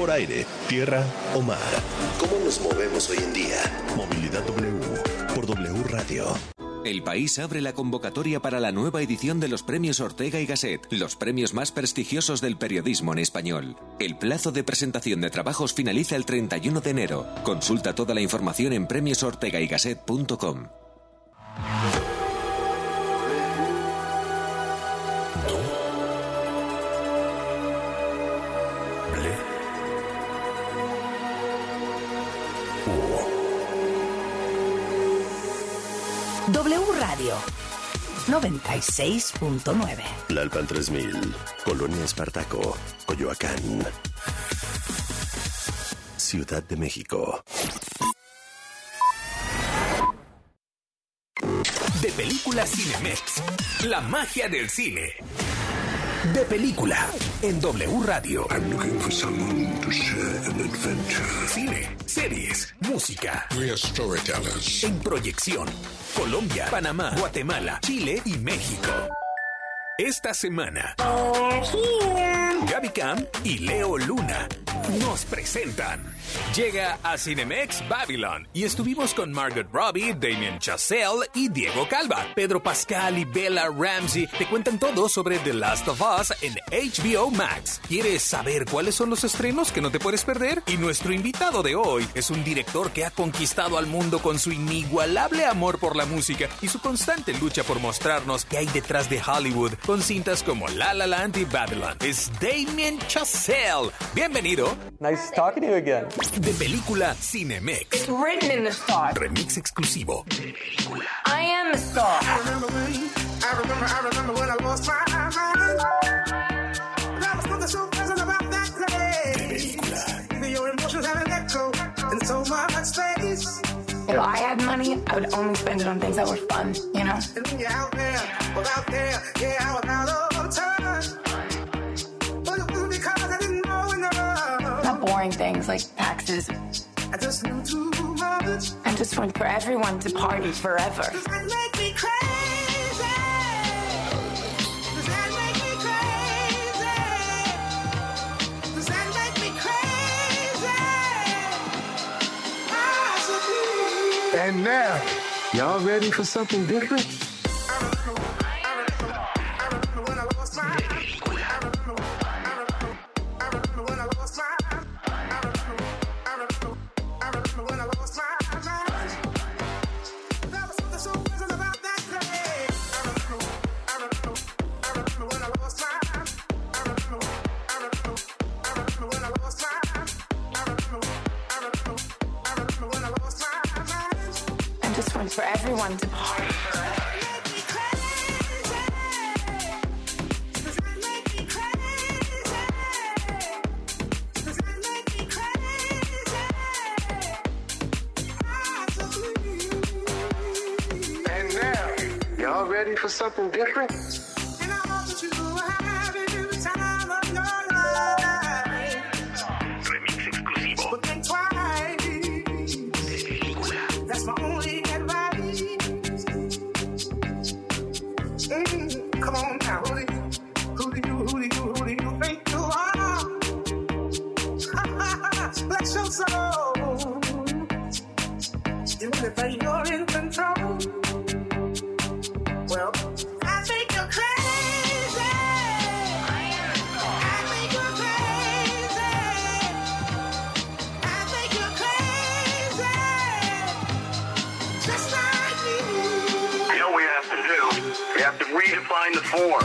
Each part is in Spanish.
por aire, tierra o mar. ¿Cómo nos movemos hoy en día? Movilidad W por W Radio. El país abre la convocatoria para la nueva edición de los premios Ortega y Gasset, los premios más prestigiosos del periodismo en español. El plazo de presentación de trabajos finaliza el 31 de enero. Consulta toda la información en premiosortegaygasset.com. Radio 96.9. La Alpan 3000, Colonia Espartaco, Coyoacán. Ciudad de México. De película Cinemex. La magia del cine. De película en W Radio. I'm looking for someone to share an adventure. Cine, series, música. We are storytellers. En proyección. Colombia, Panamá, Guatemala, Chile y México. Esta semana, Gaby Cam y Leo Luna nos presentan. Llega a Cinemex Babylon y estuvimos con Margaret Robbie, Damien Chazelle y Diego Calva. Pedro Pascal y Bella Ramsey te cuentan todo sobre The Last of Us en HBO Max. ¿Quieres saber cuáles son los estrenos que no te puedes perder? Y nuestro invitado de hoy es un director que ha conquistado al mundo con su inigualable amor por la música y su constante lucha por mostrarnos qué hay detrás de Hollywood con cintas como La La Land y Babylon. Es Damien Chazelle. Bienvenido. Nice talking to you again. De película Cinemex. It's written in the stars. Remix exclusivo. I am the star. I remember when, I remember, I remember when I lost my I would only spend it on things that were fun, you know? Not boring things like taxes. I just knew too much. I just want for everyone to party forever. And now, y'all ready for something different? Soul. You really think you're in control? Well, I think you're crazy. I you're crazy. I you're crazy. Just like me. You know we have to do? We have to redefine the form.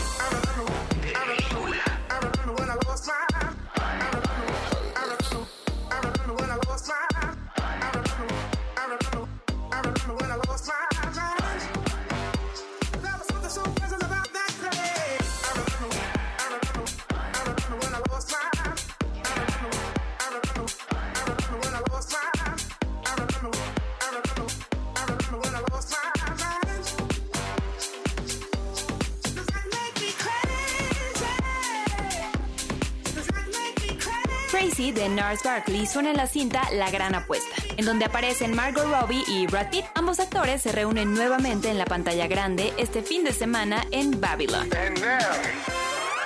Barkley suena en la cinta La Gran Apuesta, en donde aparecen Margot Robbie y Brad Pitt. Ambos actores se reúnen nuevamente en la pantalla grande este fin de semana en Babylon. And now,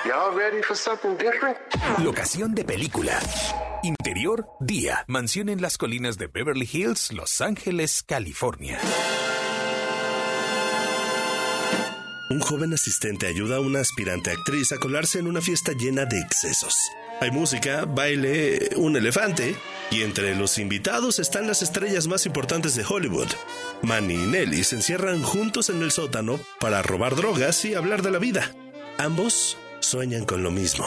Y'all ready for something different? Locación de película. Interior, día. Mansión en las colinas de Beverly Hills, Los Ángeles, California. Un joven asistente ayuda a una aspirante actriz a colarse en una fiesta llena de excesos. Hay música, baile, un elefante, y entre los invitados están las estrellas más importantes de Hollywood. Manny y Nelly se encierran juntos en el sótano para robar drogas y hablar de la vida. Ambos sueñan con lo mismo,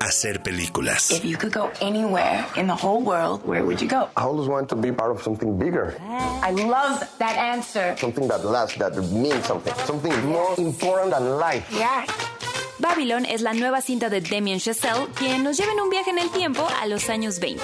hacer películas. If you could go anywhere in the whole world, where would you go? I always want to be part of something bigger, I love that answer. something that lasts, that means something, something more important than life. Yeah. Babylon es la nueva cinta de Damien Chazelle, quien nos lleva en un viaje en el tiempo a los años 20.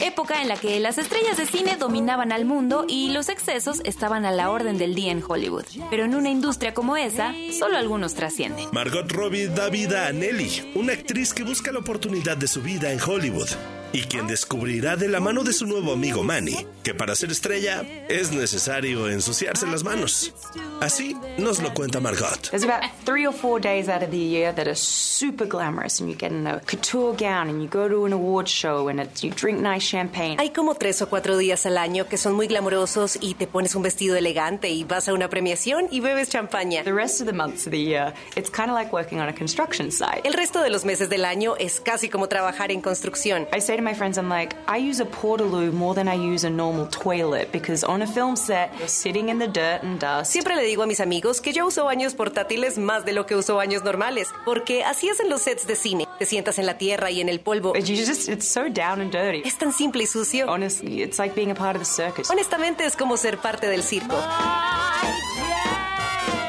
Época en la que las estrellas de cine dominaban al mundo y los excesos estaban a la orden del día en Hollywood. Pero en una industria como esa, solo algunos trascienden. Margot Robbie da vida a Nelly, una actriz que busca la oportunidad de su vida en Hollywood y quien descubrirá de la mano de su nuevo amigo Manny que para ser estrella es necesario ensuciarse las manos. Así nos lo cuenta Margot. There's about three or four days out of the year that are super glamorous, and you get in a couture gown and you go to an award show and you drink nice champagne. Hay como tres o cuatro días al año que son muy glamorosos y te pones un vestido elegante y vas a una premiación y bebes champaña. The rest of the months of the year, it's kind of like working on a construction site. El resto de los meses del año es casi como trabajar en construcción. I say to my friends, I'm like, I use a portaloo more than I use a normal toilet because on a film set, you're sitting in the dirt and dust. Siempre le digo a mis amigos que yo uso baños portátiles más de lo que uso baños normales, porque así es en los sets de cine. Te sientas en la tierra y en el polvo. You just, it's so down and dirty. Es tan simple y sucio. Honestly, it's like being a part of the circus. Honestamente es como ser parte del circo.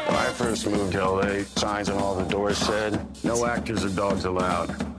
When I first moved to LA, signs on all the doors said, no actors or dogs allowed.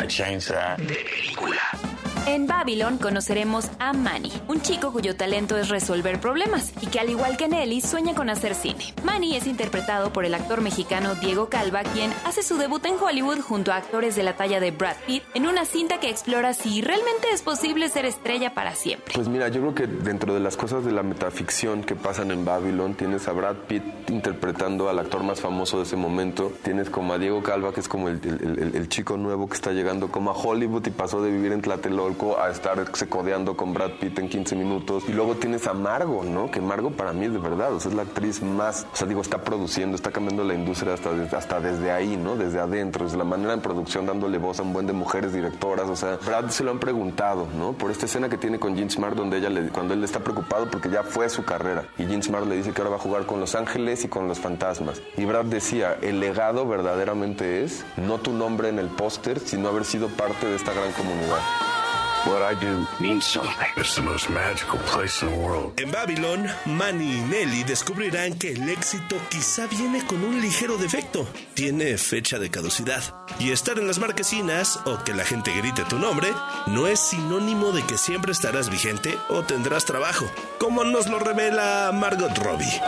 I changed that. En Babylon conoceremos a Manny, un chico cuyo talento es resolver problemas y que al igual que Nelly sueña con hacer cine. Manny es interpretado por el actor mexicano Diego Calva, quien hace su debut en Hollywood junto a actores de la talla de Brad Pitt en una cinta que explora si realmente es posible ser estrella para siempre. Pues mira, yo creo que dentro de las cosas de la metaficción que pasan en Babylon, tienes a Brad Pitt interpretando al actor más famoso de ese momento, tienes como a Diego Calva, que es como el, chico nuevo que está llegando como a Hollywood y pasó de vivir en Tlatelolco a estarse codeando con Brad Pitt en 15 minutos. Y luego tienes a Margo, ¿no? Que Margo para mí es de verdad, o sea, es la actriz más, o sea, digo, está produciendo, está cambiando la industria hasta, hasta desde ahí, ¿no? Desde adentro, desde la manera en producción, dándole voz a un buen de mujeres directoras, o sea, Brad se lo han preguntado, ¿no? Por esta escena que tiene con Jean Smart donde ella le, cuando él está preocupado porque ya fue su carrera y Jean Smart le dice que ahora va a jugar con Los Ángeles y con los fantasmas. Y Brad decía, el legado verdaderamente es no tu nombre en el póster, sino haber sido parte de esta gran comunidad. What I do means something. It's the most magical place in the world. En Babylon, Manny y Nelly descubrirán que el éxito quizá viene con un ligero defecto. Tiene fecha de caducidad. Y estar en las marquesinas o que la gente grite tu nombre no es sinónimo de que siempre estarás vigente o tendrás trabajo, como nos lo revela Margot Robbie.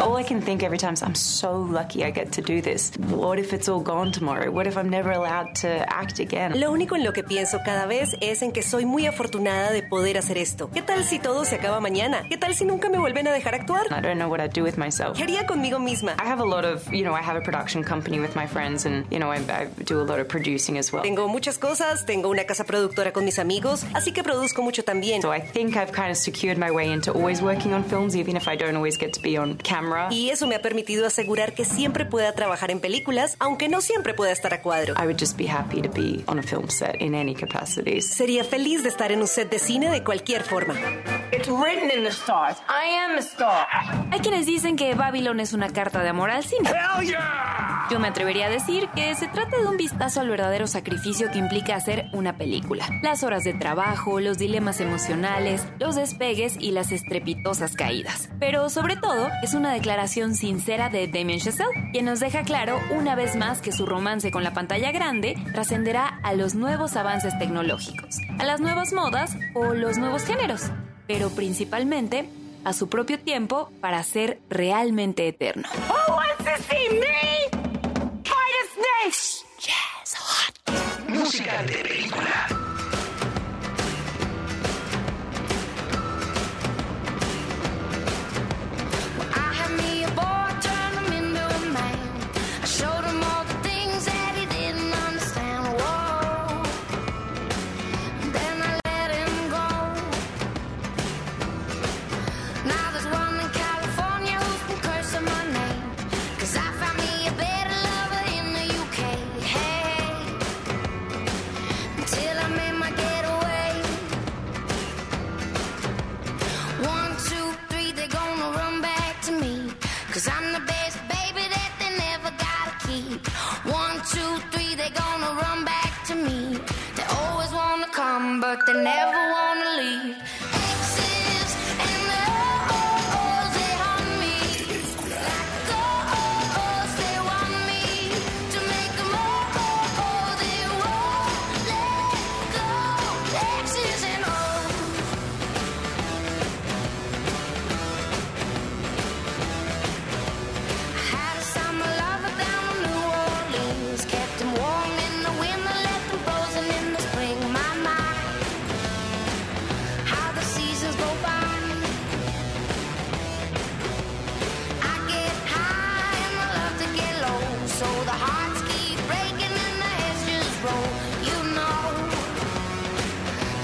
All I can think every time is, I'm so lucky I get to do this. What if it's all gone tomorrow? What if I'm never allowed to act again? Lo único en lo que pienso cada vez es en que soy muy afortunada de poder hacer esto. ¿Qué tal si todo se acaba mañana? ¿Qué tal si nunca me vuelven a dejar actuar? I don't know what I'd do with myself. ¿Qué haría conmigo misma? I have a lot of, you know, I have a production company with my friends and, you know, I, I do a lot of producing as well. Tengo muchas cosas, tengo una casa productora con mis amigos, así que produzco mucho también. So I think I've kind of secured my way into always working on films, even if I don't always get to be on camera. Y eso me ha permitido asegurar que siempre pueda trabajar en películas, aunque no siempre pueda estar a cuadro. I would just be happy to be on a film set in any capacities. Sería feliz de estar en un set de cine de cualquier forma. It's written in the stars. I am a star. Hay quienes dicen que Babylon es una carta de amor al cine. Yo me atrevería a decir que se trata de un vistazo al verdadero sacrificio que implica hacer una película. Las horas de trabajo, los dilemas emocionales, los despegues y las estrepitosas caídas. Pero sobre todo, es una declaración sincera de Damien Chazelle, quien nos deja claro una vez más que su romance con la pantalla grande trascenderá a los nuevos avances tecnológicos, a las nuevas modas o los nuevos géneros, pero principalmente a su propio tiempo para ser realmente eterno. Who wants to see me fight a snake? Yes, hot. Música de película. Never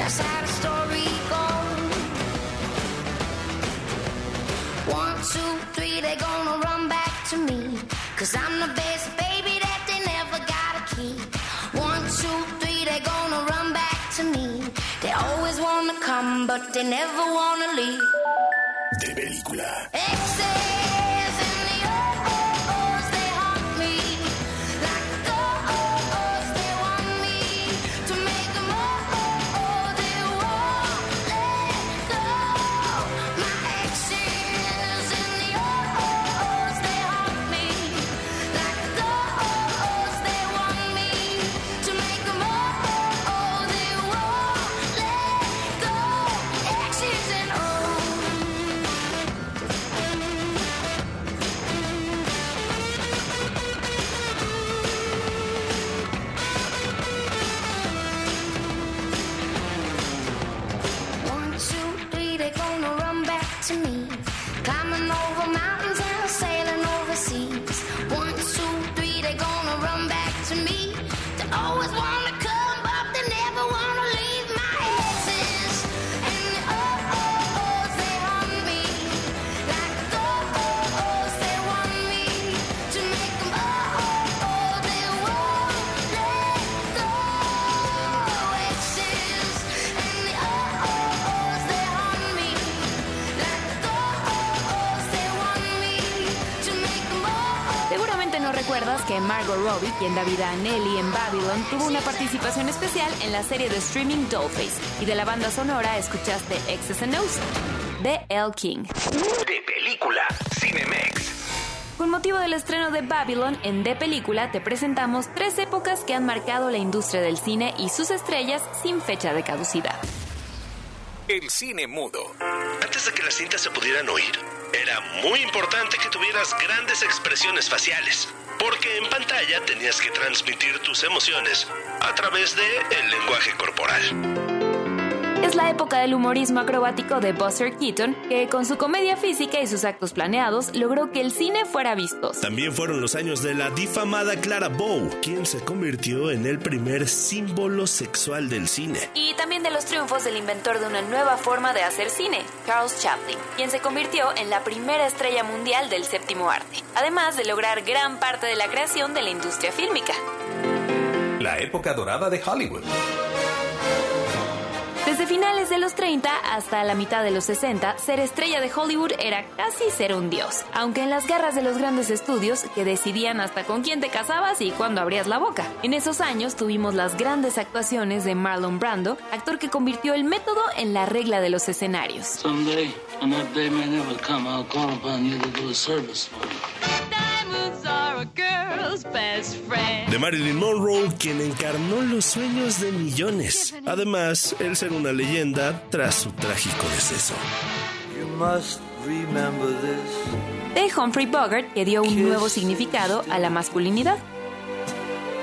that's how the story goes. One, two, three, they're gonna run back to me. Cause I'm the best baby that they never gotta keep. One, two, three, they're gonna run back to me. They always wanna come, but they never wanna leave. De película. Exes que Margot Robbie, quien da vida a Nelly en Babylon, tuvo una participación especial en la serie de streaming Dollface. Y de la banda sonora escuchaste X's and O's de El King. De película, Cinemex. Con motivo del estreno de Babylon en De Película, te presentamos tres épocas que han marcado la industria del cine y sus estrellas sin fecha de caducidad. El cine mudo. Antes de que las cintas se pudieran oír, era muy importante que tuvieras grandes expresiones faciales, porque en pantalla tenías que transmitir tus emociones a través de el lenguaje corporal. Es la época del humorismo acrobático de Buster Keaton, que con su comedia física y sus actos planeados logró que el cine fuera vistoso. También fueron los años de la difamada Clara Bow, quien se convirtió en el primer símbolo sexual del cine. Y también de los triunfos del inventor de una nueva forma de hacer cine, Charles Chaplin, quien se convirtió en la primera estrella mundial del séptimo arte, además de lograr gran parte de la creación de la industria fílmica. La época dorada de Hollywood. Desde finales de los 30 hasta la mitad de los 60, ser estrella de Hollywood era casi ser un dios, aunque en las garras de los grandes estudios que decidían hasta con quién te casabas y cuándo abrías la boca. En esos años tuvimos las grandes actuaciones de Marlon Brando, actor que convirtió el método en la regla de los escenarios. Someday, and De Marilyn Monroe, quien encarnó los sueños de millones. Además, el ser una leyenda tras su trágico deceso. You must remember this. De Humphrey Bogart, que dio un nuevo significado a la masculinidad.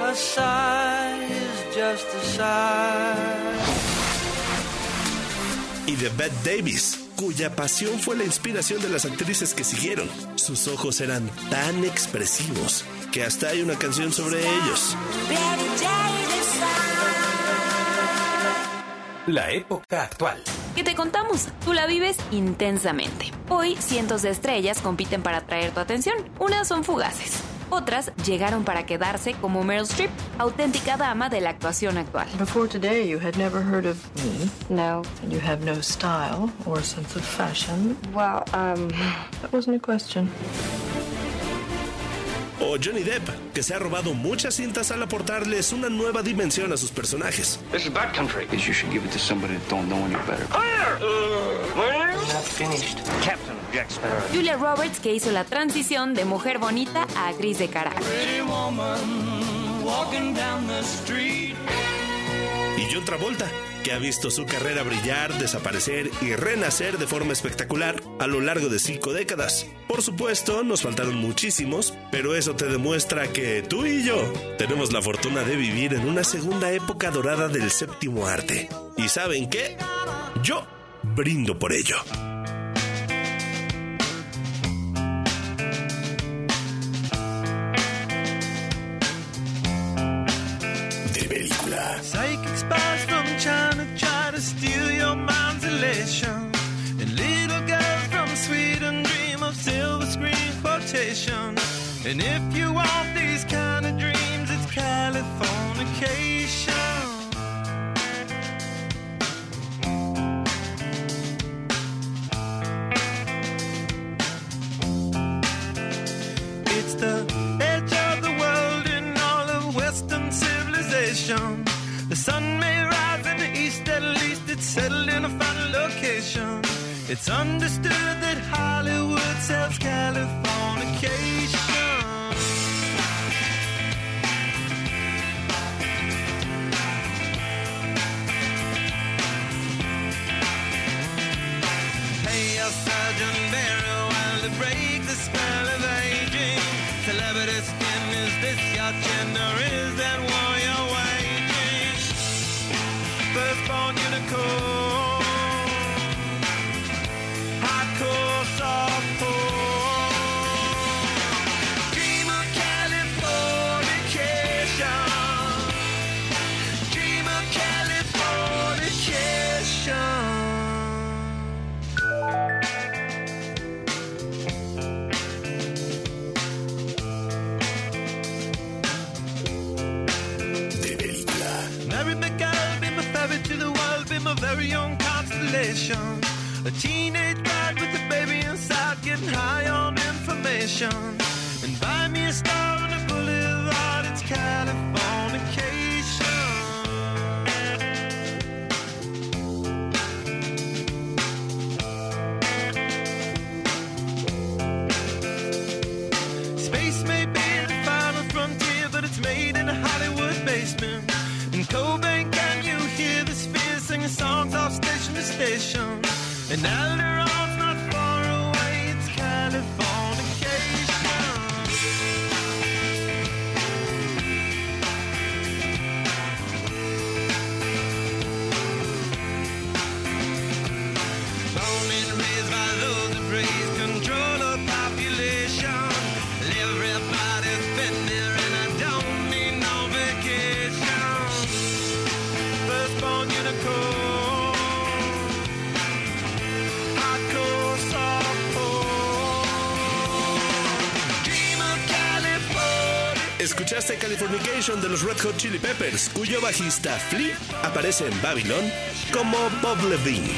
A sigh is just a sigh. Y de Bette Davis, cuya pasión fue la inspiración de las actrices que siguieron. Sus ojos eran tan expresivos que hasta hay una canción sobre ellos. La época actual. ¿Qué te contamos? Tú la vives intensamente. Hoy cientos de estrellas compiten para atraer tu atención. Unas son fugaces. Otras llegaron para quedarse como Meryl Streep, auténtica dama de la actuación actual. Before today, you had never heard of me. No. And you have no style or sense of fashion. Well, um. That wasn't a question. O Johnny Depp, que se ha robado muchas cintas al aportarles una nueva dimensión a sus personajes. This is bad country. Guess you should give it to somebody that don't know any better. Not finished. Captain Jack Sparrow. Julia Roberts, que hizo la transición de mujer bonita a actriz de carácter. Pretty woman walking down the street. Y John Travolta, que ha visto su carrera brillar, desaparecer y renacer de forma espectacular a lo largo de cinco décadas. Por supuesto, nos faltaron muchísimos, pero eso te demuestra que tú y yo tenemos la fortuna de vivir en una segunda época dorada del séptimo arte. ¿Y saben qué? Yo brindo por ello. The sun may rise in the east, at least it's settled in a final location. It's understood that Hollywood sells Californication. Escuchaste Californication de los Red Hot Chili Peppers, cuyo bajista Flea aparece en Babylon como Bob Levine.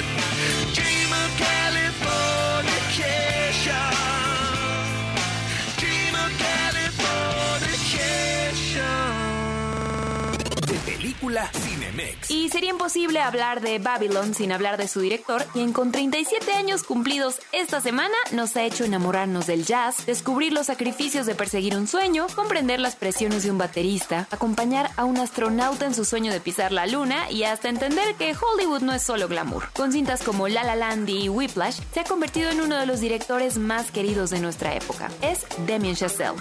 Película Cinemex. Y sería imposible hablar de Babylon sin hablar de su director, quien con 37 años cumplidos esta semana nos ha hecho enamorarnos del jazz, descubrir los sacrificios de perseguir un sueño, comprender las presiones de un baterista, acompañar a un astronauta en su sueño de pisar la luna y hasta entender que Hollywood no es solo glamour. Con cintas como La La Land y Whiplash, se ha convertido en uno de los directores más queridos de nuestra época. Es Damien Chazelle.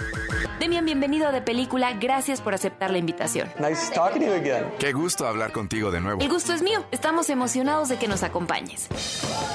Demian, bienvenido a De Película, gracias por aceptar la invitación. Nice talking to you again. Qué gusto hablar contigo de nuevo. El gusto es mío. Estamos emocionados de que nos acompañes.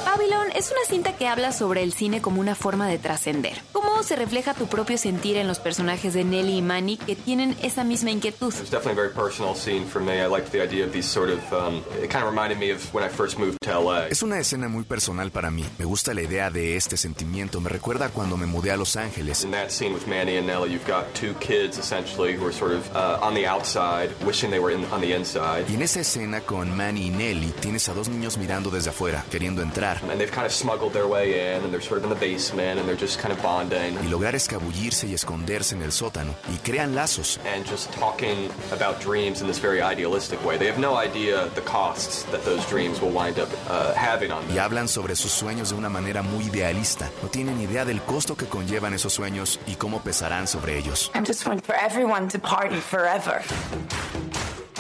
Babylon es una cinta que habla sobre el cine como una forma de trascender. ¿Cómo se refleja tu propio sentir en los personajes de Nelly y Manny que tienen esa misma inquietud? It's definitely a very personal scene for me. I liked the idea of these sort of. Um, it kind of reminded me of when I first moved to LA. Es una escena muy personal para mí. Me gusta la idea de este sentimiento. Me recuerda cuando me mudé a Los Ángeles. In that scene with Manny and Nelly, you've got two kids essentially who are sort of uh, on the outside, wishing they were in, on the the inside. Y en esa escena con Manny y Nelly tienes a dos niños mirando desde afuera, queriendo entrar. And they've kind of smuggled their way in, and they're sort of in the basement, and they're just kind of bonding. Y lograr escabullirse y esconderse en el sótano. Y crean lazos. And just talking about dreams in this very idealistic way. They have no idea the costs that those dreams will wind up uh, having on them. Y hablan sobre sus sueños de una manera muy idealista. No tienen idea del costo que conllevan esos sueños y cómo pesarán sobre ellos. I'm just for everyone to party forever.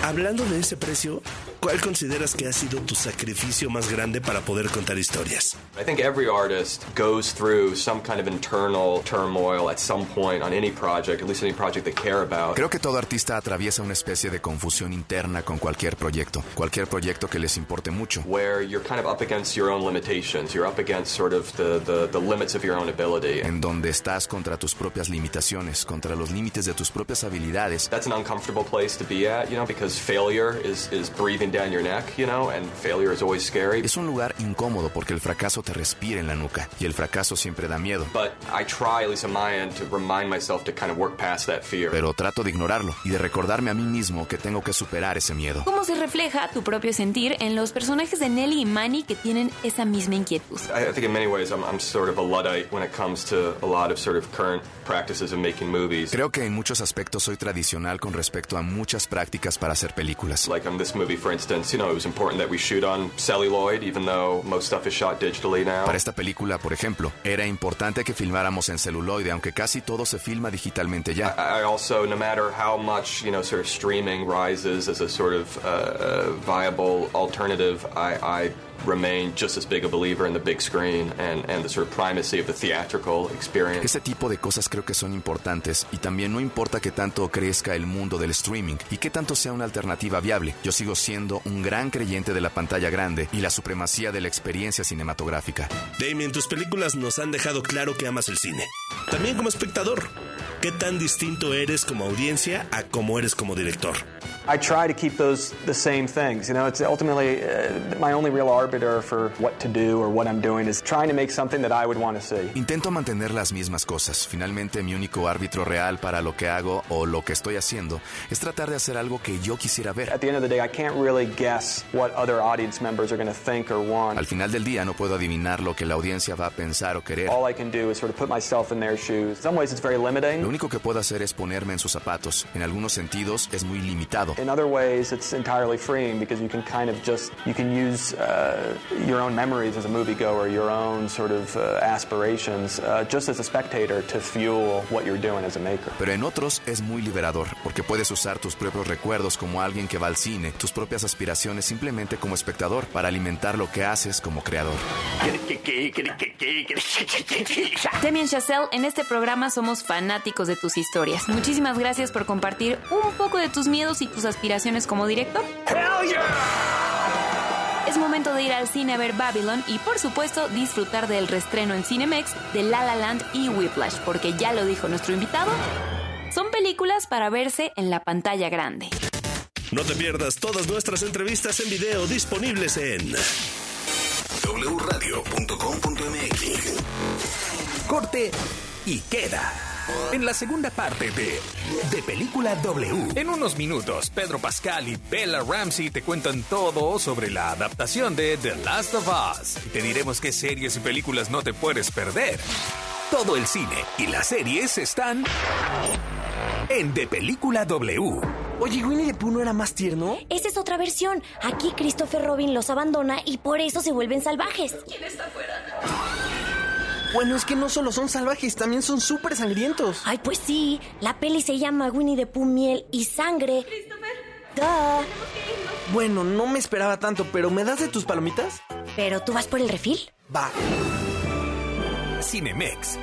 Hablando de ese precio, ¿cuál consideras que ha sido tu sacrificio más grande para poder contar historias? I think every artist goes through some kind of internal turmoil at some point on any project, at least any project they care about. Creo que todo artista atraviesa una especie de confusión interna con cualquier proyecto, cualquier proyecto que les importe mucho. Where you're kind of up against your own limitations, you're up against sort of the, the, the limits of your own ability. En donde estás contra tus propias limitaciones, contra los límites de tus propias habilidades. That's an uncomfortable place to be at, you know, because failure is, is breathing down your neck, you know, and failure is always scary. Es un lugar incómodo porque el fracaso te respira en la nuca y el fracaso siempre da miedo. But I try, at least on my end, to remind myself to kind of work past that fear. Pero trato de ignorarlo y de recordarme a mí mismo que tengo que superar ese miedo. ¿Cómo se refleja tu propio sentir en los personajes de Nelly y Manny que tienen esa misma inquietud? I I think in many ways I'm, I'm sort of a Luddite when it comes to a lot of sort of current practices of making movies. Creo que en muchos aspectos soy tradicional con respecto a muchas prácticas para hacer películas. Like on this movie, for instance, you know, it was important that we shoot on celluloid, even though most stuff is shot digitally now. Para esta película, por ejemplo, era importante que filmáramos en celuloide, aunque casi todo se filma digitalmente ya. I I also, no matter how much, you know, sort of streaming rises as a sort of uh, uh, viable alternative, I, I remain just as big a believer in the big screen and, and the sort of primacy of the theatrical experience. Ese tipo de cosas creo que son importantes y también no importa que tanto crezca el mundo del streaming y que tanto sea una alternativa viable. Yo sigo siendo un gran creyente de la pantalla grande y la supremacía de la experiencia cinematográfica. Damien, tus películas nos han dejado claro que amas el cine. También como espectador. ¿Qué tan distinto eres como audiencia a como eres como director? I try to keep those the same things. You know, it's ultimately uh, my only real arbiter for what to do or what I'm doing is trying to make something that I would want to see. Intento mantener las mismas cosas. Finalmente, mi único árbitro real para lo que hago o lo que estoy haciendo es tratar de hacer algo que yo quisiera ver. At the end of the day, I can't really guess what other audience members are going to think or want. Al final del día no puedo adivinar lo que la audiencia va a pensar o querer. All I can do is sort of put myself in their shoes. In some ways, it's very limiting. Lo único que puedo hacer es ponerme en sus zapatos. En algunos sentidos es muy limitado. In other ways, it's entirely freeing because you can kind of just you can use uh, your own memories as a moviegoer, your own sort of uh, aspirations, uh, just as a spectator to fuel what you're doing as a maker. Pero en otros es muy liberador, porque puedes usar tus propios recuerdos como alguien que va al cine, tus propias aspiraciones simplemente como espectador, para alimentar lo que haces como creador. Damien Chazelle, en este programa somos fanáticos de tus historias. Muchísimas gracias por compartir un poco de tus miedos y tus aspiraciones como director. Es momento de ir al cine a ver Babylon y por supuesto disfrutar del restreno en Cinemex de La La Land y Whiplash, porque ya lo dijo nuestro invitado, son películas para verse en la pantalla grande. No te pierdas todas nuestras entrevistas en video disponibles en wradio.com.mx. Corte y queda. En la segunda parte de De Película W. En unos minutos, Pedro Pascal y Bella Ramsey te cuentan todo sobre la adaptación de The Last of Us. Y te diremos qué series y películas no te puedes perder. Todo el cine y las series están en De Película W. Oye, ¿Winnie the Pooh no era más tierno? Esa es otra versión. Aquí Christopher Robin los abandona y por eso se vuelven salvajes. ¿Quién está afuera? Bueno, es que no solo son salvajes, también son súper sangrientos. Ay, pues sí. La peli se llama Winnie the Pooh, miel y sangre. Duh. Bueno, no me esperaba tanto, pero ¿me das de tus palomitas? ¿Pero tú vas por el refil? Va. Cinemex.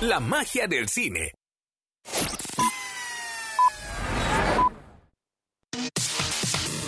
La magia del cine.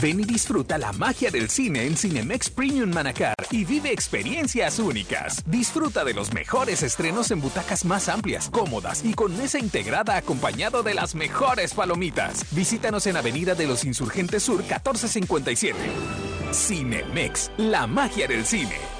Ven y disfruta la magia del cine en Cinemex Premium Manacar y vive experiencias únicas. Disfruta de los mejores estrenos en butacas más amplias, cómodas y con mesa integrada acompañado de las mejores palomitas. Visítanos en Avenida de los Insurgentes Sur 1457. Cinemex, la magia del cine.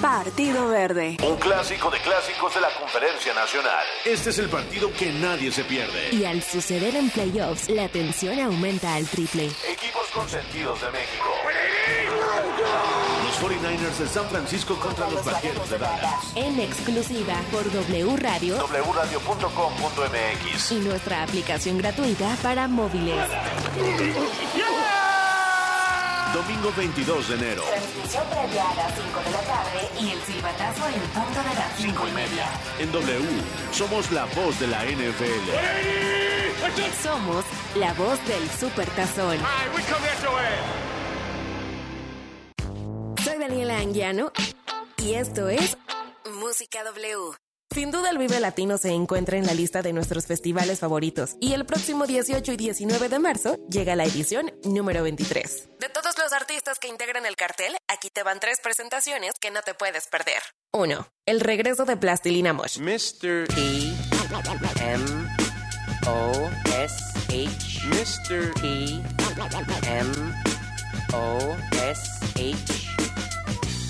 Partido Verde. Un clásico de clásicos de la Conferencia Nacional. Este es el partido que nadie se pierde. Y al suceder en playoffs, la tensión aumenta al triple. Equipos consentidos de México. Los 49ers de San Francisco contra los Vaqueros de Dallas. En exclusiva por W Radio wradio.com.mx y nuestra aplicación gratuita para móviles. Domingo 22 de enero. Transmisión previa a las 5 de la tarde y el silbatazo en punto de las 5 y media. En W, somos la voz de la NFL. Somos la voz del Super Tazón. Soy Daniela Anguiano y esto es Música W. Sin duda el Vive Latino se encuentra en la lista de nuestros festivales favoritos y el próximo 18 y 19 de marzo llega la edición número 23. De todos los artistas que integran el cartel, aquí te van tres presentaciones que no te puedes perder. 1. El regreso de Plastilina Mosh. Mr. P. M. O. S. H. Mr. P. M. O. S. H.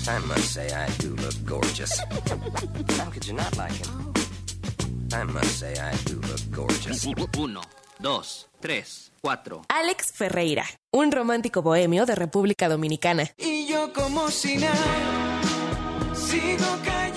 I must say I do look gorgeous. How could you not like him? I must say I do look gorgeous. Uno, dos, tres, cuatro. Alex Ferreira, un romántico bohemio de República Dominicana. Y yo como si nada, sigo cayendo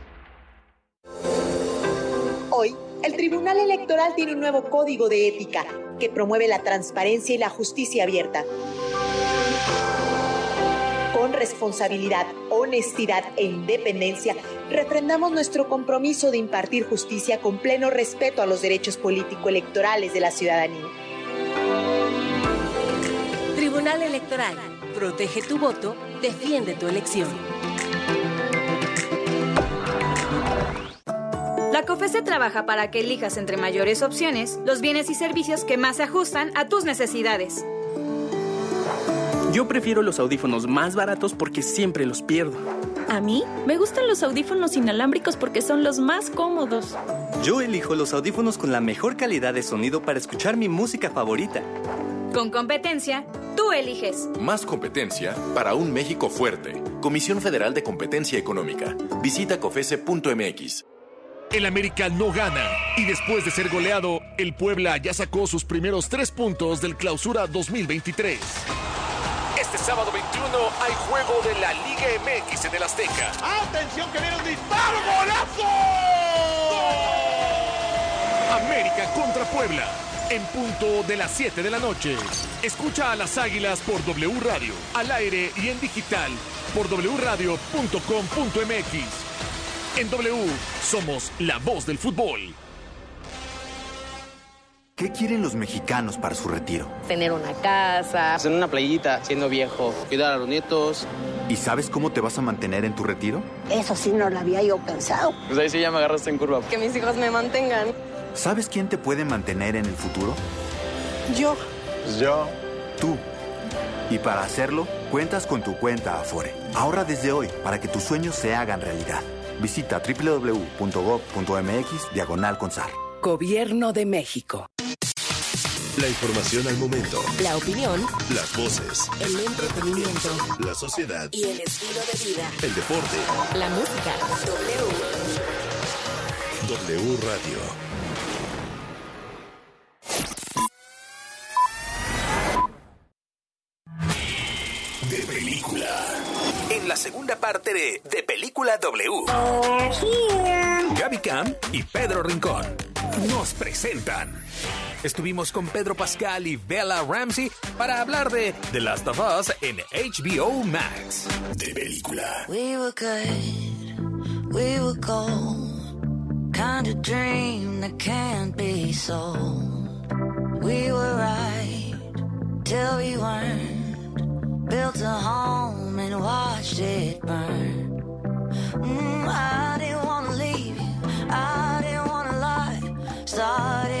Hoy, el Tribunal Electoral tiene un nuevo código de ética que promueve la transparencia y la justicia abierta. Con responsabilidad, honestidad e independencia, refrendamos nuestro compromiso de impartir justicia con pleno respeto a los derechos político-electorales de la ciudadanía. Tribunal Electoral. Protege tu voto, defiende tu elección. La COFESE trabaja para que elijas entre mayores opciones los bienes y servicios que más se ajustan a tus necesidades. Yo prefiero los audífonos más baratos porque siempre los pierdo. A mí me gustan los audífonos inalámbricos porque son los más cómodos. Yo elijo los audífonos con la mejor calidad de sonido para escuchar mi música favorita. Con competencia, tú eliges. Más competencia para un México fuerte. Comisión Federal de Competencia Económica. Visita cofese.mx. El América no gana y después de ser goleado, el Puebla ya sacó sus primeros tres puntos del clausura 2023. Este sábado 21 hay juego de la Liga MX en el Azteca. ¡Atención que viene un disparo! ¡Golazo! América contra Puebla. En punto de las 7 de la noche. Escucha a las Águilas por W Radio, al aire y en digital por wradio.com.mx. En W somos la voz del fútbol. ¿Qué quieren los mexicanos para su retiro? Tener una casa. En una playita, siendo viejo, cuidar a los nietos. ¿Y sabes cómo te vas a mantener en tu retiro? Eso sí no lo había yo pensado. Pues ahí sí ya me agarraste en curva. Que mis hijos me mantengan. ¿Sabes quién te puede mantener en el futuro? Yo. Pues yo. Tú. Y para hacerlo, cuentas con tu cuenta Afore. Ahorra desde hoy para que tus sueños se hagan realidad. Visita www.gov.mx diagonal consar. Gobierno de México. La información al momento. La opinión. Las voces. El entretenimiento. La sociedad. Y el estilo de vida. El deporte. La música. W. W Radio. De película. La segunda parte de De Película W. Gaby Cam y Pedro Rincón nos presentan. Estuvimos con Pedro Pascal y Bella Ramsey para hablar de The Last of Us en HBO Max. De película. We were good, we were gold. Kind of dream that can't be sold. We were right till we weren't. Built a home and watched it burn. Mm, I didn't wanna leave you, I didn't wanna lie. Started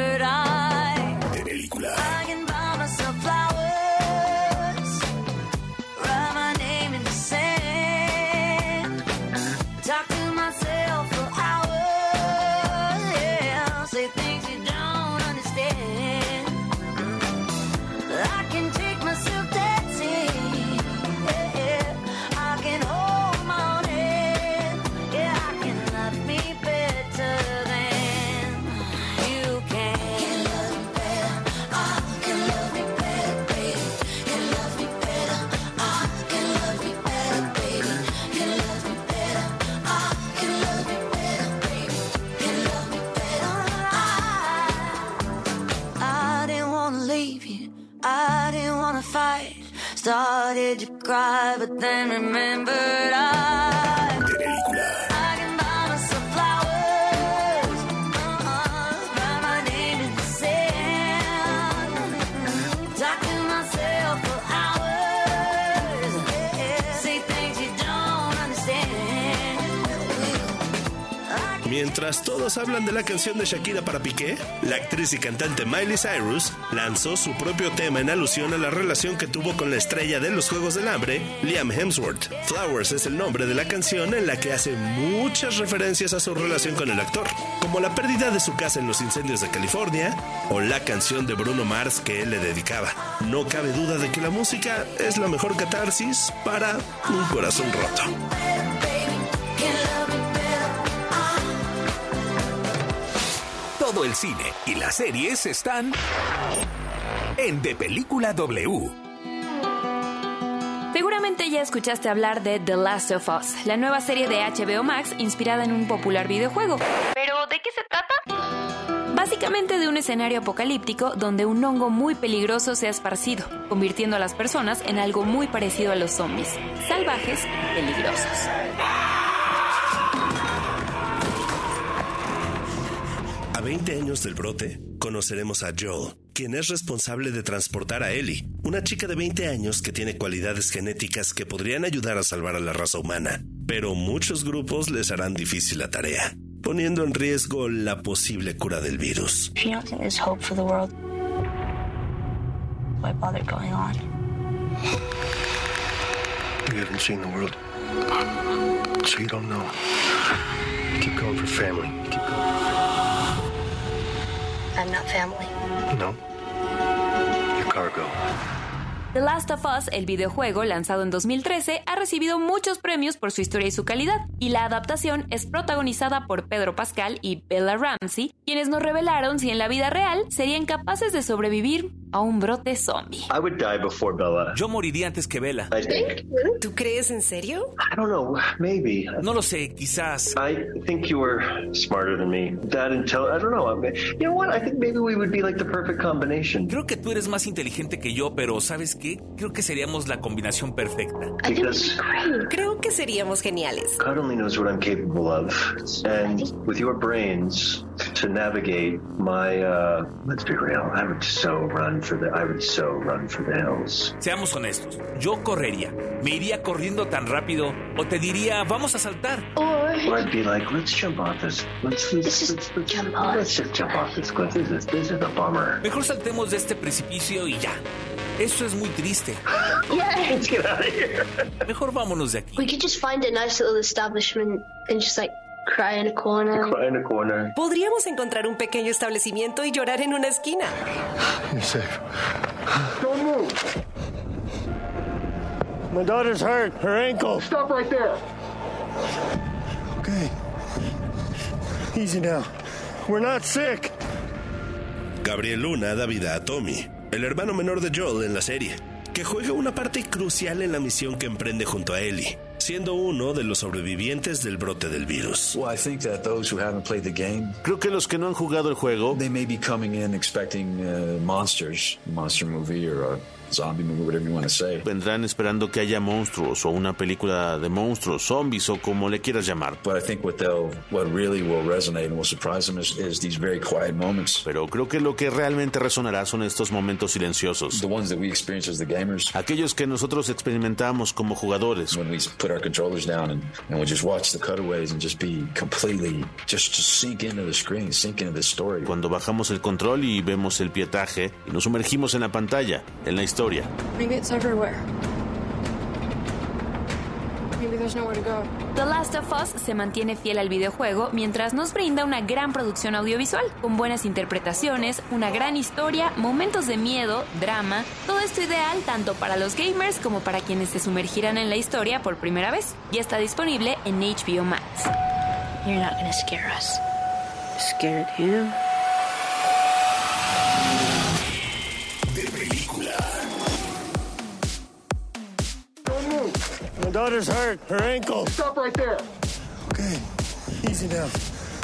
Mientras todos hablan de la canción de Shakira para Piqué, la actriz y cantante Miley Cyrus lanzó su propio tema en alusión a la relación que tuvo con la estrella de los Juegos del Hambre, Liam Hemsworth. Flowers es el nombre de la canción en la que hace muchas referencias a su relación con el actor, como la pérdida de su casa en los incendios de California o la canción de Bruno Mars que él le dedicaba. No cabe duda de que la música es la mejor catarsis para un corazón roto. Todo el cine y las series están en De Película W. Seguramente ya escuchaste hablar de The Last of Us, la nueva serie de HBO Max inspirada en un popular videojuego. ¿Pero de qué se trata? Básicamente de un escenario apocalíptico donde un hongo muy peligroso se ha esparcido, convirtiendo a las personas en algo muy parecido a los zombies, salvajes y peligrosos. A 20 años del brote, conoceremos a Joel, quien es responsable de transportar a Ellie, una chica de 20 años que tiene cualidades genéticas que podrían ayudar a salvar a la raza humana. Pero muchos grupos les harán difícil la tarea, poniendo en riesgo la posible cura del virus. If you don't think there's hope for the world, why bother going on? You haven't seen the world, so you don't know. Keep going for family. Keep going. I'm not family. No. Your cargo. The Last of Us, el videojuego lanzado en 2013, ha recibido muchos premios por su historia y su calidad, y la adaptación es protagonizada por Pedro Pascal y Bella Ramsey, quienes nos revelaron si en la vida real serían capaces de sobrevivir a un brote zombie. I would die before Bella. Yo moriría antes que Bella. I think. ¿Tú crees en serio? I don't know. Maybe. No lo sé, quizás. I think you were smarter than me. That intel. I don't know. I mean, you know what? I think maybe we would be like the perfect combination. Creo que tú eres más inteligente que yo, pero ¿sabes qué? Creo que seríamos la combinación perfecta. Because Creo que seríamos geniales. God only knows what I'm capable of, and with your brains to navigate my. uh Let's be real. I would so run for the. I would so run for the hills. Seamos honestos, yo correría. Me iría corriendo tan rápido o te diría, vamos a saltar. Or I'd be like, let's jump off this. Let's let's let's, let's, jump off. Let's just jump off this cliff. This is this is a bummer. Mejor saltemos de este precipicio y ya. Eso es muy triste. Yeah. Let's get out of here. Mejor vámonos de aquí. We could just find a nice little establishment and just like cry in a corner. Cry in a corner. Podríamos encontrar un pequeño establecimiento y llorar en una esquina. You're safe. Don't move. My daughter's hurt. Her ankle. Stop right there. Okay. Easy now. We're not sick. Gabriel Luna da vida a Tommy, el hermano menor de Joel en la serie, que juega una parte crucial en la misión que emprende junto a Ellie, siendo uno de los sobrevivientes del brote del virus. Well, I think that those who haven't played the game, Creo que los que no han jugado el juego zombie movie, whatever you want to say. vendrán esperando que haya monstruos o una película de monstruos, zombies o como le quieras llamar. But I think what they'll, what really will resonate and will surprise them is, is these very quiet moments. Pero creo que lo que realmente resonará son estos momentos silenciosos. The ones that we experience as the gamers. Aquellos que nosotros experimentamos como jugadores. When we put our controllers down and, and we just watch the cutaways and just be completely, just, just sink into the screen, sink into the story. Cuando bajamos el control y vemos el pietaje y nos sumergimos en la pantalla, en la historia. Maybe it's everywhere. Maybe there's nowhere to go. The Last of Us se mantiene fiel al videojuego mientras nos brinda una gran producción audiovisual, con buenas interpretaciones, una gran historia, momentos de miedo, drama, todo esto ideal tanto para los gamers como para quienes se sumergirán en la historia por primera vez. Ya está disponible en HBO Max. You're not gonna scare us. Scared him? My daughter's hurt. Her ankle. Stop right there. Okay. Easy now.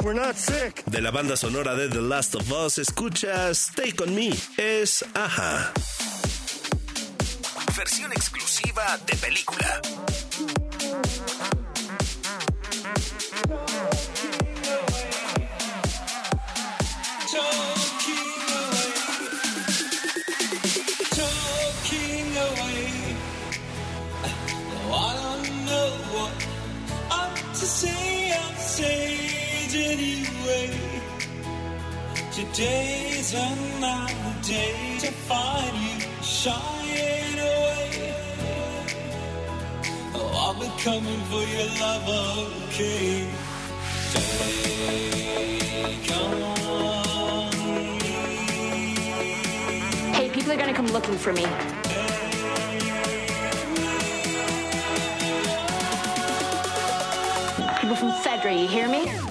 We're not sick. De la banda sonora de The Last of Us, escuchas Take On Me, es Aja. Versión exclusiva de película. Today's another day to find you shying away. Oh, I'll be coming for your love, okay? Take on Hey, people are gonna come looking for me. People from Fedra, you hear me?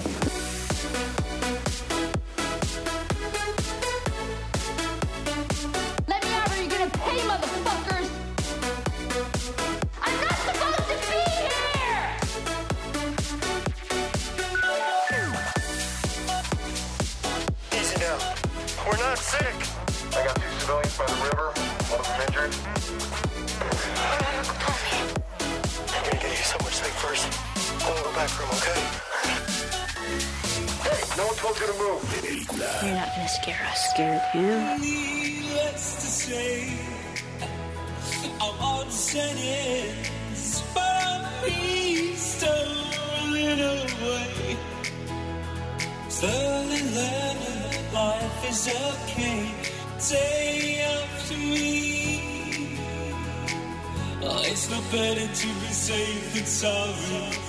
Better to be safe than sorry.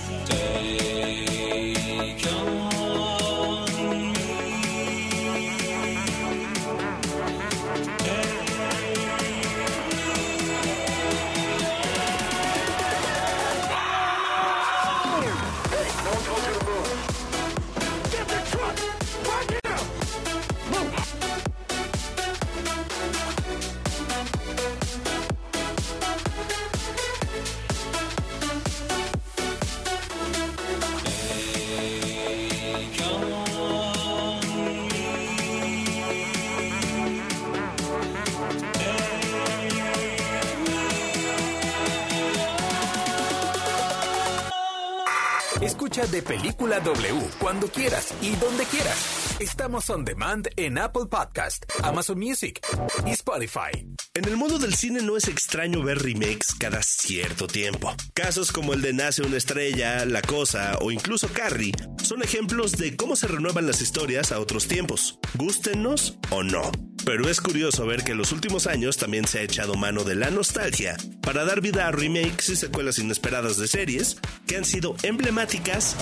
On W cuando quieras y donde quieras. Estamos on demand en Apple Podcast, Amazon Music y Spotify. En el mundo del cine no es extraño ver remakes cada cierto tiempo. Casos como el de Nace una estrella, La Cosa o incluso Carrie son ejemplos de cómo se renuevan las historias a otros tiempos, gústenos o no. Pero es curioso ver que en los últimos años también se ha echado mano de la nostalgia para dar vida a remakes y secuelas inesperadas de series que han sido emblemáticas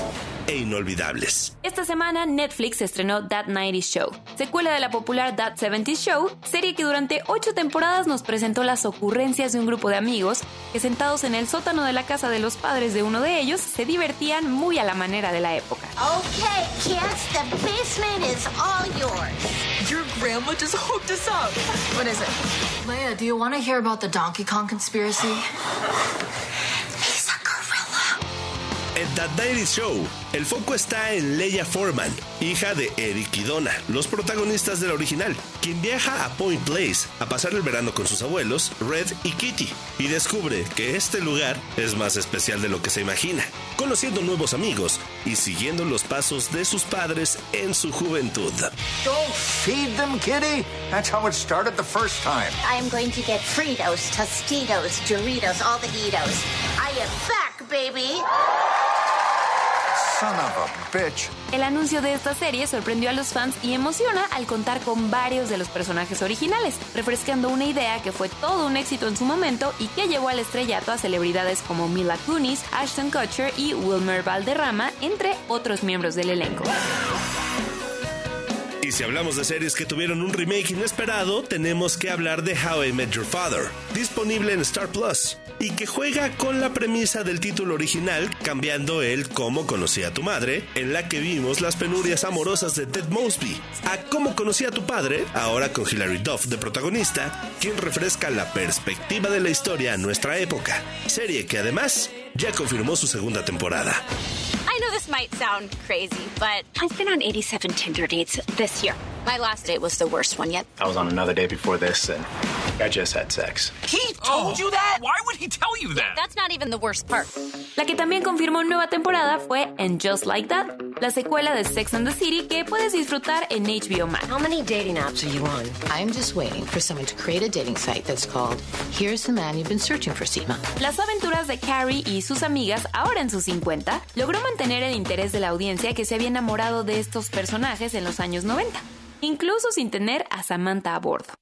e inolvidables. Esta semana Netflix estrenó That 90 Show, secuela de la popular That 70 Show, serie que durante ocho temporadas nos presentó las ocurrencias de un grupo de amigos que sentados en el sótano de la casa de los padres de uno de ellos se divertían muy a la manera de la época. Okay, kids, the basement is all yours. Your grandma just hooked us up. What is it? Leia, do you want to hear about the Donkey Kong conspiracy? En That 90 Show, el foco está en Leia Foreman, hija de Eric y Donna, los protagonistas del original, quien viaja a Point Place a pasar el verano con sus abuelos, Red y Kitty, y descubre que este lugar es más especial de lo que se imagina, conociendo nuevos amigos y siguiendo los pasos de sus padres en su juventud. Don't feed them, kitty. That's how it started the first time. I am going to get Fritos, Tostitos, Doritos, all the Eatos. I am back, baby. Son of a bitch. El anuncio de esta serie sorprendió a los fans y emociona al contar con varios de los personajes originales, refrescando una idea que fue todo un éxito en su momento y que llevó al estrellato a celebridades como Mila Kunis, Ashton Kutcher y Wilmer Valderrama, entre otros miembros del elenco. Y si hablamos de series que tuvieron un remake inesperado, tenemos que hablar de How I Met Your Father, disponible en Star Plus, y que juega con la premisa del título original, cambiando el Cómo conocí a tu madre, en la que vimos las penurias amorosas de Ted Mosby, a Cómo conocí a tu padre, ahora con Hilary Duff de protagonista, quien refresca la perspectiva de la historia a nuestra época, serie que además ya confirmó su segunda temporada. I know this might sound crazy, but I've been on 87 Tinder dates this year. My last date was the worst one yet. I was on another date before this, and I just had sex. He told you that? Why would he tell you that? That's not even the worst part. La que también confirmó nueva temporada fue And Just Like That, la secuela de Sex and the City que puedes disfrutar en HBO Max. How many dating apps are you on? I'm just waiting for someone to create a dating site that's called Here's the Man You've Been Searching for, Seema. Las aventuras de Carrie y sus amigas, ahora en sus 50, logró mantener el interés de la audiencia que se había enamorado de estos personajes en los años 90, incluso sin tener a Samantha a bordo.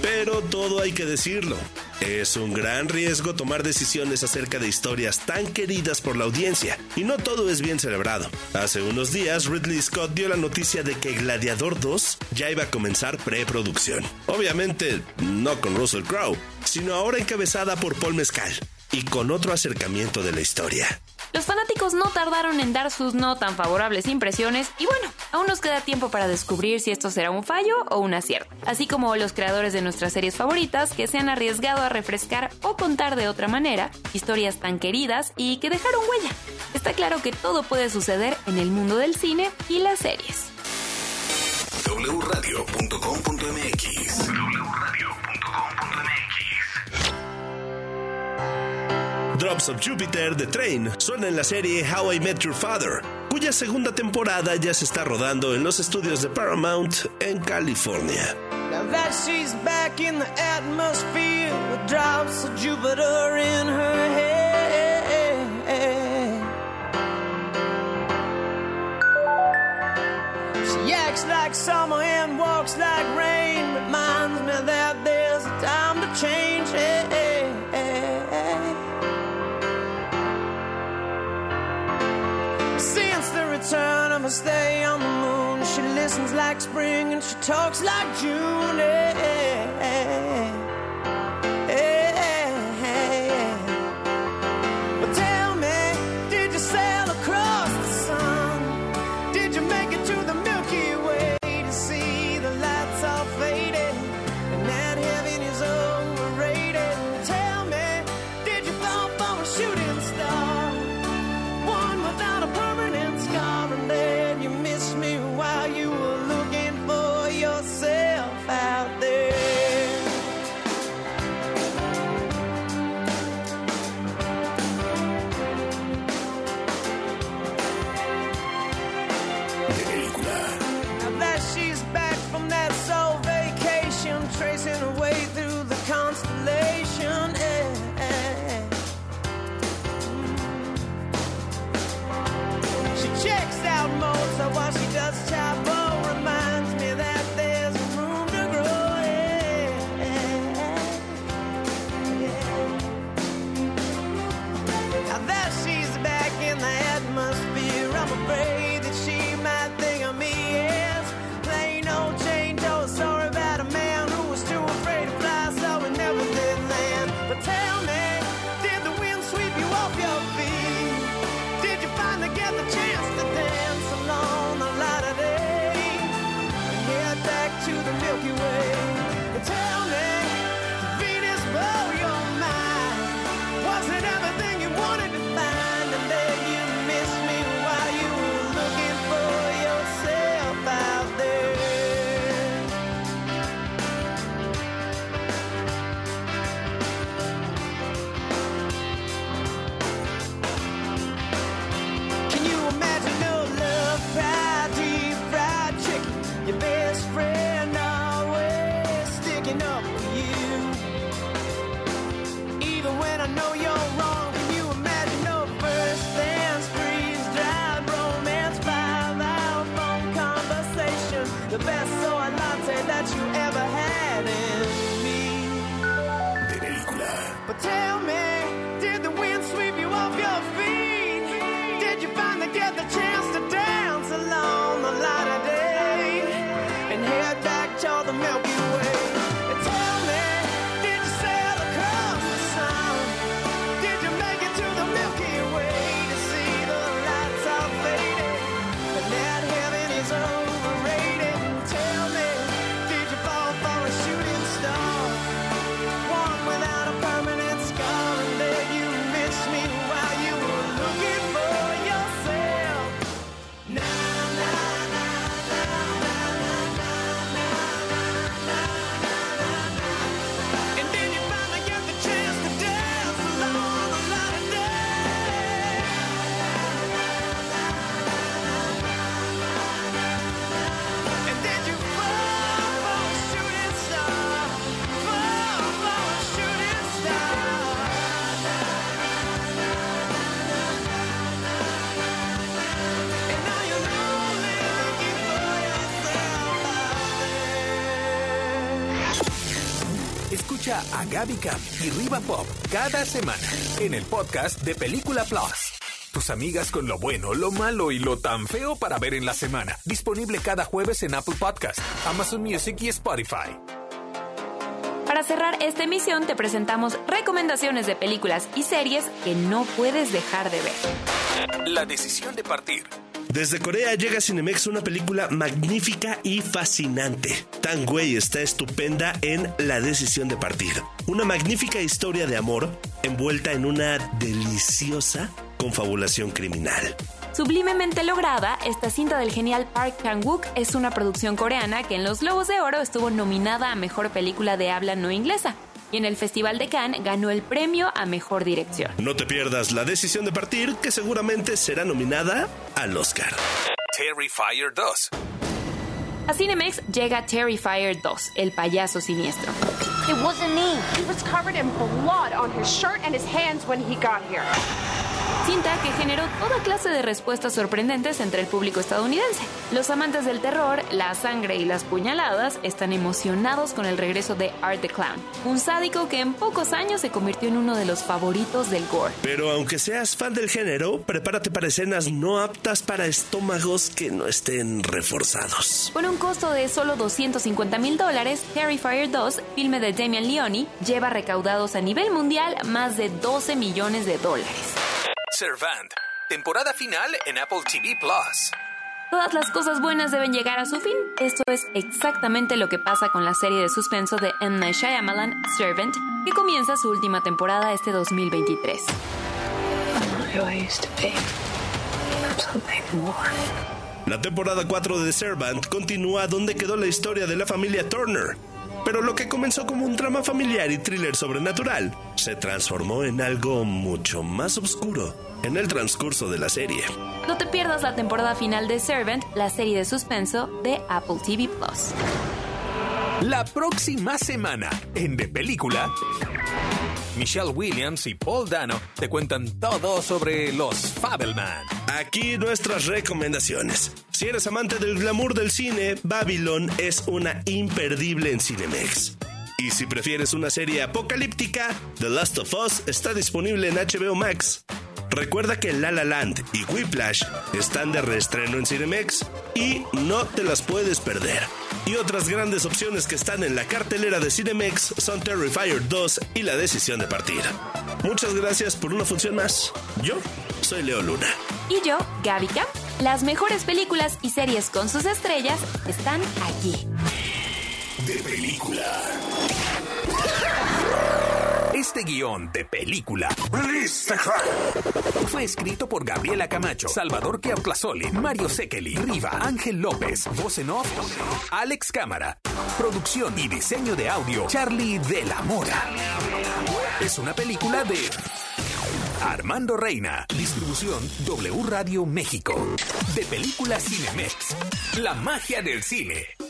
Pero todo hay que decirlo. Es un gran riesgo tomar decisiones acerca de historias tan queridas por la audiencia, y no todo es bien celebrado. Hace unos días, Ridley Scott dio la noticia de que Gladiador 2 ya iba a comenzar preproducción. Obviamente, no con Russell Crowe, sino ahora encabezada por Paul Mescal, y con otro acercamiento de la historia. Los fanáticos no tardaron en dar sus no tan favorables impresiones y bueno, aún nos queda tiempo para descubrir si esto será un fallo o un acierto, así como los creadores de nuestras series favoritas que se han arriesgado a refrescar o contar de otra manera historias tan queridas y que dejaron huella. Está claro que todo puede suceder en el mundo del cine y las series. wradio.com.mx Drops of Jupiter The Train suena en la serie How I Met Your Father, cuya segunda temporada ya se está rodando en los estudios de Paramount en California. Now that she's back in the atmosphere with drops of Jupiter in her head. She acts like summer and walks like rain. Reminds me that return of her stay on the moon, she listens like spring and she talks like June. eh, a Gaby Camp y Riva Pop cada semana en el podcast de Película Plus. Tus amigas con lo bueno, lo malo y lo tan feo para ver en la semana. Disponible cada jueves en Apple Podcast, Amazon Music y Spotify. Para cerrar esta emisión te presentamos recomendaciones de películas y series que no puedes dejar de ver. La decisión de partir. Desde Corea llega a Cinemex una película magnífica y fascinante. Tang Wei está estupenda en La decisión de partir. Una magnífica historia de amor envuelta en una deliciosa confabulación criminal. Sublimemente lograda, esta cinta del genial Park Chan-wook es una producción coreana que en los Globos de Oro estuvo nominada a Mejor Película de Habla No Inglesa y en el Festival de Cannes ganó el premio a Mejor Dirección. No te pierdas La decisión de partir, que seguramente será nominada al Oscar. Terrifier 2. A Cinemex llega Terrifier 2, el payaso siniestro. It wasn't me. He was covered in blood on his shirt and his hands when he got here. Cinta que generó toda clase de respuestas sorprendentes entre el público estadounidense. Los amantes del terror, la sangre y las puñaladas están emocionados con el regreso de Art the Clown, un sádico que en pocos años se convirtió en uno de los favoritos del gore. Pero aunque seas fan del género, prepárate para escenas no aptas para estómagos que no estén reforzados. Con un costo de solo 250 mil dólares, Terrifier 2, filme de Damian Leone, lleva recaudados a nivel mundial más de 12 millones de dólares. Servant. Temporada final en Apple TV Plus. Todas las cosas buenas deben llegar a su fin. Esto es exactamente lo que pasa con la serie de suspenso de M. Night Shyamalan, Servant, que comienza su última temporada este 2023. La temporada 4 de Servant continúa donde quedó la historia de la familia Turner. Pero lo que comenzó como un drama familiar y thriller sobrenatural se transformó en algo mucho más oscuro en el transcurso de la serie. No te pierdas la temporada final de Servant, la serie de suspenso de Apple TV Plus. La próxima semana en De Película, Michelle Williams y Paul Dano te cuentan todo sobre los Fabelman. Aquí nuestras recomendaciones. Si eres amante del glamour del cine, Babylon es una imperdible en Cinemex. Y si prefieres una serie apocalíptica, The Last of Us está disponible en HBO Max. Recuerda que La La Land y Whiplash están de reestreno en Cinemex y no te las puedes perder. Y otras grandes opciones que están en la cartelera de Cinemex son Terrifier 2 y La Decisión de Partir. Muchas gracias por una función más. Yo soy Leo Luna. Y yo, Gaby Camp. Las mejores películas y series con sus estrellas están aquí. De película. Este guion de película fue escrito por Gabriela Camacho, Salvador Keautlazoli, Mario Sekeli, Riva, Ángel López, voz en off, Alex Cámara, producción y diseño de audio, Charlie de la Mora. Es una película de Armando Reina, distribución W Radio México, de película Cinemex, la magia del cine.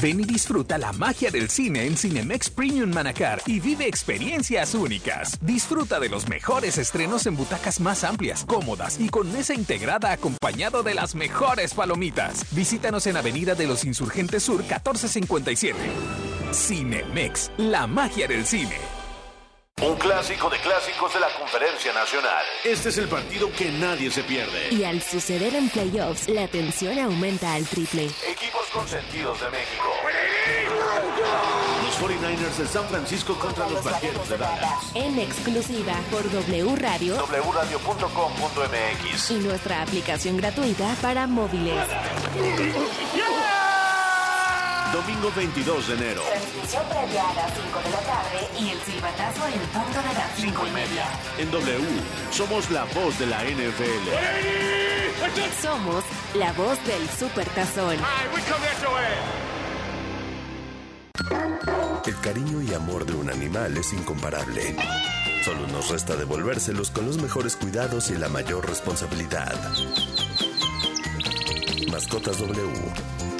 Ven y disfruta la magia del cine en Cinemex Premium Manacar y vive experiencias únicas. Disfruta de los mejores estrenos en butacas más amplias, cómodas y con mesa integrada acompañado de las mejores palomitas. Visítanos en Avenida de los Insurgentes Sur 1457. Cinemex, la magia del cine. Un clásico de clásicos de la Conferencia Nacional. Este es el partido que nadie se pierde. Y al suceder en playoffs, la tensión aumenta al triple. Equipos consentidos de México. Los 49ers de San Francisco contra los Vaqueros de Dallas. En exclusiva por W Radio wradio.com.mx y nuestra aplicación gratuita para móviles. Domingo 22 de enero. Transmisión previa a las 5 de la tarde y el silbatazo en punto de las 5 y media. En W, somos la voz de la NFL. Somos la voz del Supertazón. El cariño y amor de un animal es incomparable. Solo nos resta devolvérselos con los mejores cuidados y la mayor responsabilidad. Mascotas W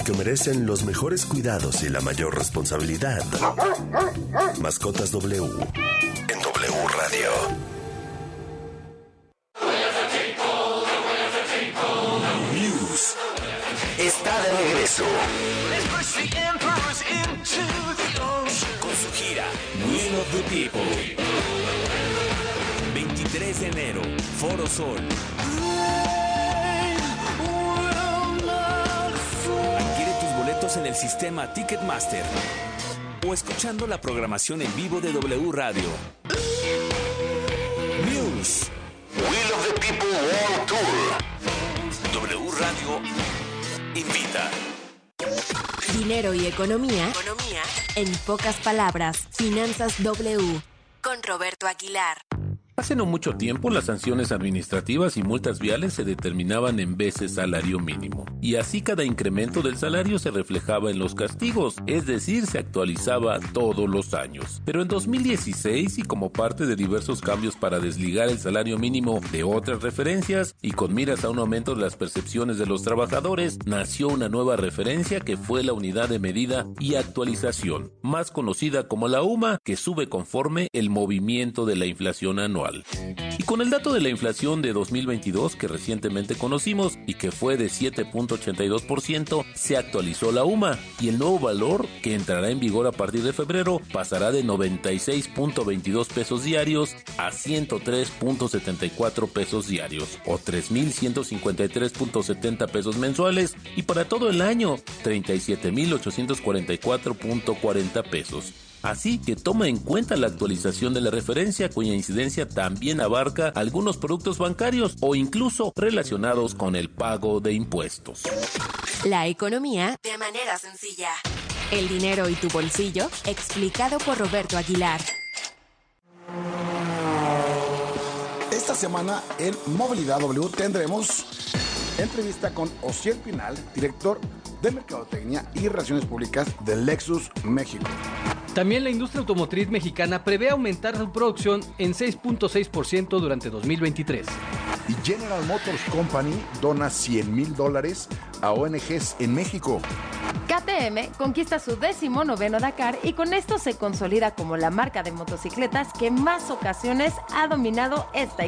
Porque merecen los mejores cuidados y la mayor responsabilidad. Mascotas W en W Radio. News está de regreso con su gira Will of the People. 23 de enero, Foro Sol. El sistema Ticketmaster o escuchando la programación en vivo de W Radio. News. Will of the People World Tour. W Radio invita. Dinero y economía. Economía. En pocas palabras, Finanzas W. Con Roberto Aguilar. Hace no mucho tiempo las sanciones administrativas y multas viales se determinaban en veces salario mínimo, y así cada incremento del salario se reflejaba en los castigos, es decir, se actualizaba todos los años. Pero en 2016, y como parte de diversos cambios para desligar el salario mínimo de otras referencias, y con miras a un aumento de las percepciones de los trabajadores, nació una nueva referencia que fue la unidad de medida y actualización, más conocida como la UMA, que sube conforme el movimiento de la inflación anual. Y con el dato de la inflación de 2022 que recientemente conocimos y que fue de 7.82%, se actualizó la UMA y el nuevo valor que entrará en vigor a partir de febrero pasará de 96.22 pesos diarios a 103.74 pesos diarios o 3.153.70 pesos mensuales y para todo el año 37.844.40 pesos. Así que toma en cuenta la actualización de la referencia cuya incidencia también abarca algunos productos bancarios o incluso relacionados con el pago de impuestos. La economía de manera sencilla. El dinero y tu bolsillo, explicado por Roberto Aguilar. Esta semana en Movilidad W tendremos entrevista con Osiel Pinal, director de Mercadotecnia y Relaciones Públicas de Lexus México. También la industria automotriz mexicana prevé aumentar su producción en 6.6% durante 2023. Y General Motors Company dona 100 mil dólares a ONGs en México. KTM conquista su décimo noveno Dakar y con esto se consolida como la marca de motocicletas que más ocasiones ha dominado esta